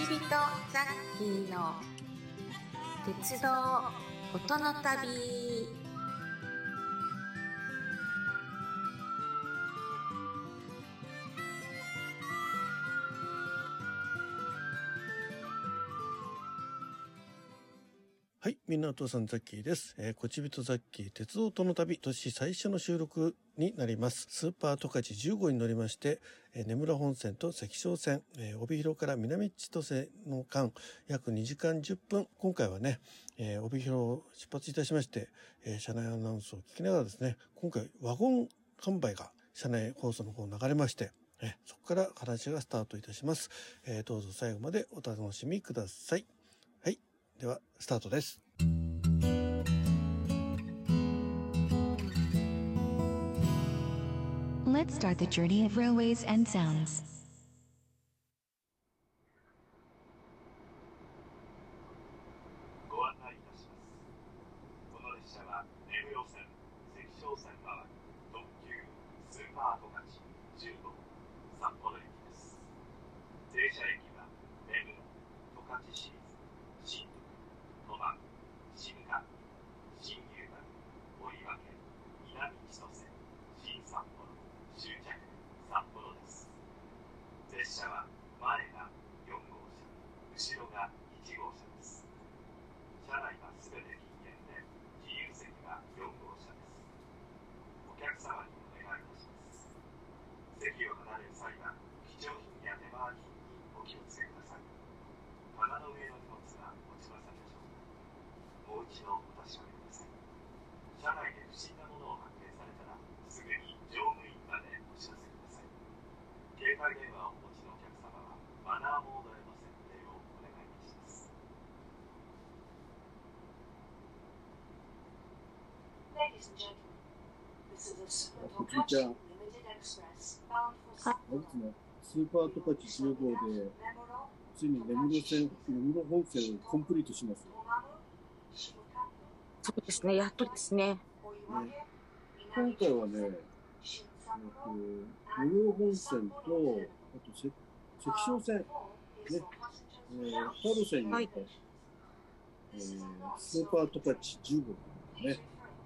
ちびとザッキーの鉄道音の旅。みんなお父さんザッキーです。えー、こちびとザッキー鉄道との旅、年最初の収録になります。スーパー十勝15に乗りまして、えー、根村本線と関商線、えー、帯広から南千歳の間、約2時間10分。今回はね、えー、帯広を出発いたしまして、えー、車内アナウンスを聞きながらですね、今回ワゴン販売が車内放送の方流れまして、えそこから話がスタートいたします。えー、どうぞ最後までお楽しみください。はい。では、スタートです。Let's start the journey of railways and sounds. ご案内いたしますこの列車は線線特急スーパー十勝15札幌駅です停車駅は新上新牛丸追分南千歳新札幌終着札幌です。列車は前が4号車後ろが1号車です。車内はすべて禁煙で、自由席は4号車です。お客様にお願いいたします。席を離れる際は、貴重品や出回り品にお気をつけください。棚の上の荷物は持ちませんでしょうかもう一度お確かめください。車内で不審なものを発見されたら、すぐに乗務員までお知らせください。携帯電話をお持ちのお客様は、マナーモードへの設定をお願いいたします。スーパートカチ15号でついに根室線、根室本線をコンプリートします。そうですね、やっとですね。今回はね、根室本線と、あと関所線、ね、えー、春線に、え、スーパートカチ15号ね。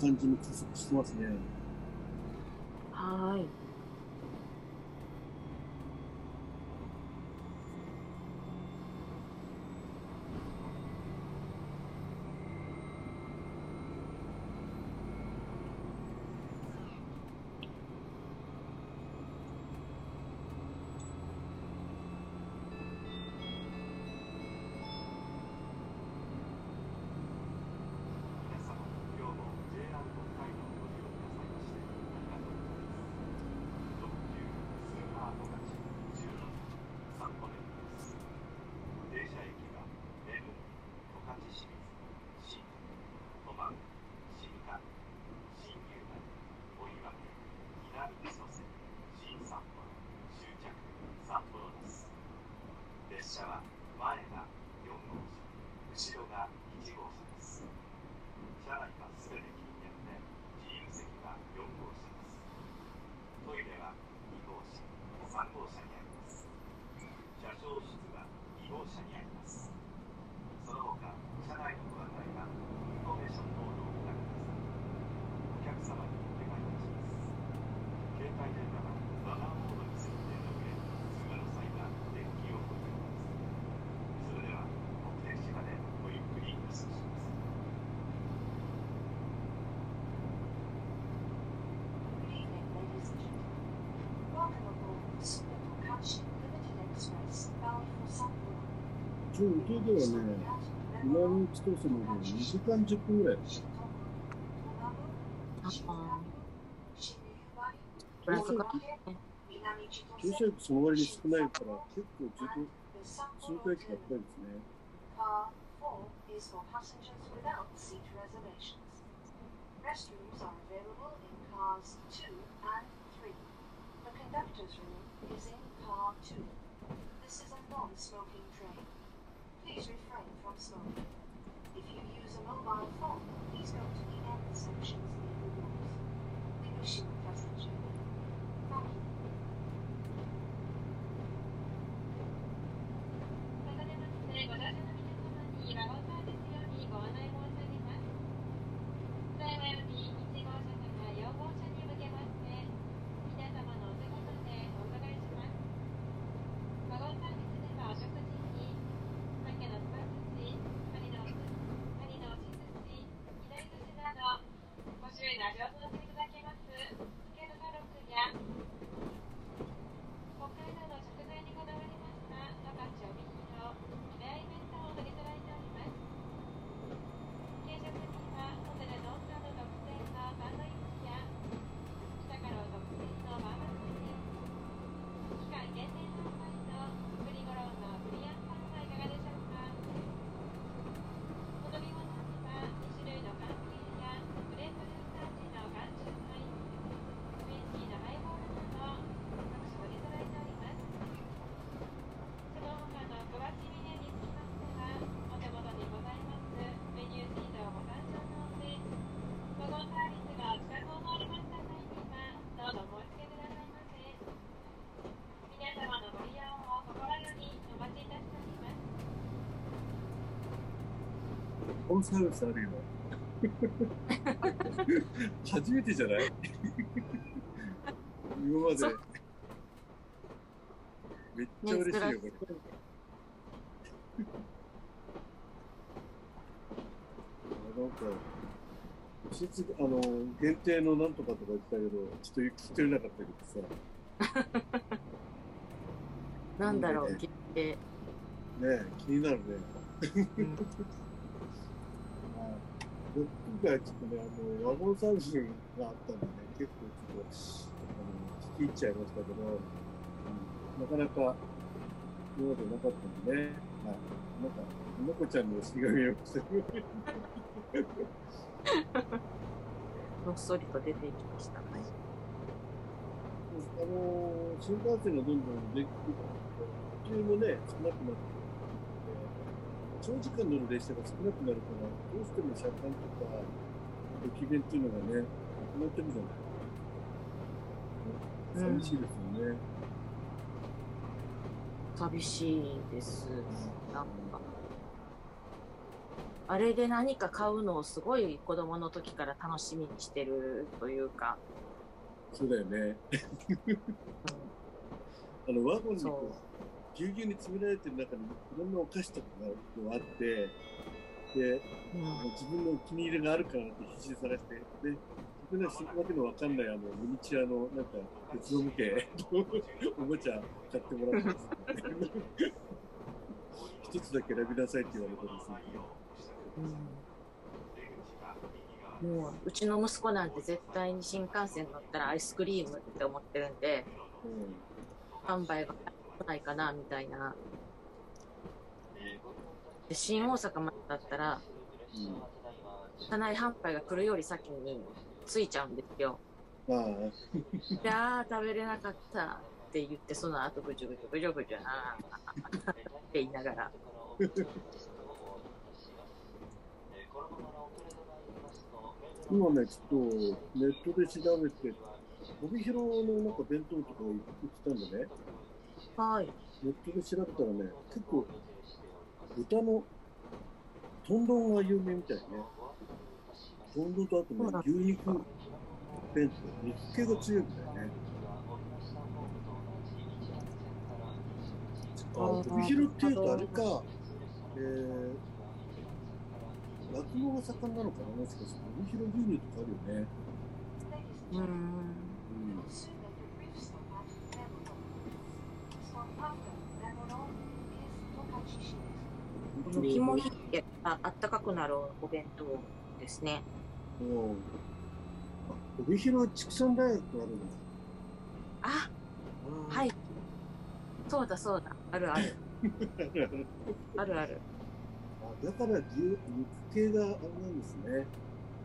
感じに加速してますね。はーい。皆様今日も JR 北海道をご利用くださいましてありがとうございます特急スーパー十勝16札幌駅です停車駅は根室十勝清水新鳥羽新上新牛丸追分南千歳新札幌終着札幌です列車は前が4号車後ろが1号車です車内はすべて禁煙で、自由席は4号車です。トイレは2号車、3号車にあります。車掌室は2号車にあります。その他、車内のご案内はインフォメーションボードをご覧ください。お客様にお願いいたします。携帯電話はマナーモードに設定の上、通話の際は電気をご利用ください。それでは、目的地までごゆっくりお過ごしください。Good evening, ladies and gentlemen. Welcome aboard the Super 一応、ではね、南に来てその2時間10分ぐらいです。ああ。駐に少ないから、結構ずっと通過駅ったんですね。Please refrain from smoking. If you use a mobile phone, please go to the end sections near the doors. We wish you ンサービスあるよ。初めてじゃない？今まで。めっちゃ嬉しいよ、これ。あ なんか、季節あの、限定のなんとかとか言ってたけど、ちょっと聞き取れなかったけどさ、なんだろう、ね決定。ねえ気になるね。うん僕がちょっとね、あの、ワゴンサービスがあったんでね、結構ちょっと、あの、聞き入っちゃいましたけど、うん、なかなか、今までなかったんでね、はい。なんか、のこちゃんの死が見えましたけど、のっそりと出ていきました。はい。あの、新幹線がどんどんできて途中もね、少なくなって長時間乗る列車が少なくなるから、どうしても車間とか駅弁っていうのがね、なくなってるじゃない。寂しいですよね。寂しいです。なんか。あれで何か買うのをすごい子供の時から楽しみにしてるというか、そうだよね。うあの、ワゴンにこう、ぎゅうぎゅうに詰められてる中にいろんなお菓子とかがあって、で、自分のお気に入りがあるからって必死で探して、で、僕らそこわけのわかんないあの、ミニチュアのなんか、鉄道模型 おもちゃ買ってもらってですね。一つだけ選びなさいって言われたんですね。うん、もううちの息子なんて絶対に新幹線乗ったらアイスクリームって思ってるんで販売が来ないかなみたいなで新大阪までだったらうん。うん。車内販売が来るより先に着いちゃうんですよまあ、であー食べれなかったって言ってその後ぐじゅぐじゅぐじゅぐじゅあーって言いながら今ね、ちょっとネットで調べて、帯広のなんか弁当とか売ってたんでね、はいネットで調べたらね、結構、豚の豚丼が有名みたいね。とあとそうなんね、牛肉弁当、肉系が強いみたいね。あ、帯広っていうとあれか、えー、酪農が盛んなのかなもしかして。帯広牛乳とかあるよね。うーんうん。この肝ひっけああったかくなるお弁当ですね。うん。あ、帯広畜産大学あるんだ。あ、あーはい。そうだそうだ。あるある。あるある。あだから牛肉系があれなんですね。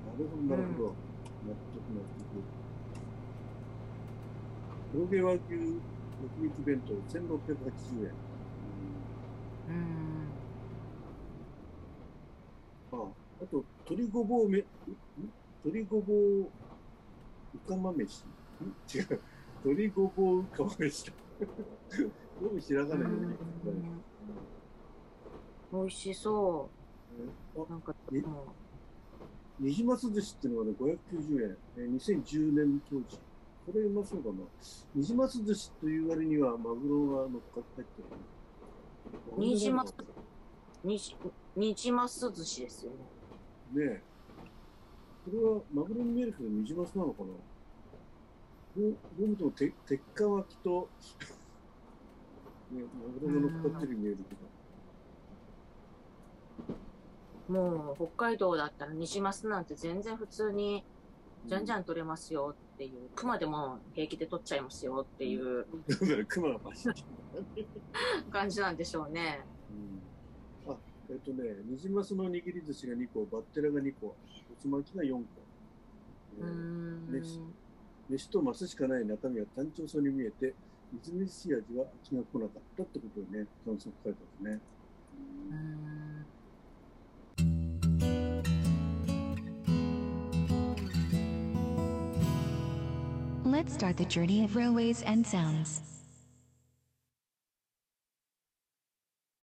なるほど、なるほど。納得、納得。黒毛和牛焼肉弁当1680円。うん。ああと、鶏ごぼうめ、ん？鶏ごぼう、うかま飯？ん？違う。鶏ごぼううかま飯だ。どうもひらがなでね美味しそあう。なんか、え？もニジマス寿司っていうのがね、590円。えー2010年当時。これうまそうだな。ニジマス寿司という割にはマグロが乗っかって入ってる。ニジマスう、にじ、にじます寿司ですよね。ねえ。これはマグロに見えるけどニジマスなのかな？どう見てもて鉄火と、ね、マグロが乗っかってるように見えるけど。もう、北海道だったらニジマスなんて全然普通に、じゃんじゃん取れますよっていう、熊でも平気で取っちゃいますよっていう熊が走ってる。感じなんでしょうね。うんあ、えっとね、ニジマスの握り寿司が2個、バッテラが2個、おつまきが4個。えうーーん。飯飯とマスしかない中身は単調そうに見えて、みずみずしい味は飽きが来なかったってことでね、感想書いてますね。Let's start the journey of railways and sounds.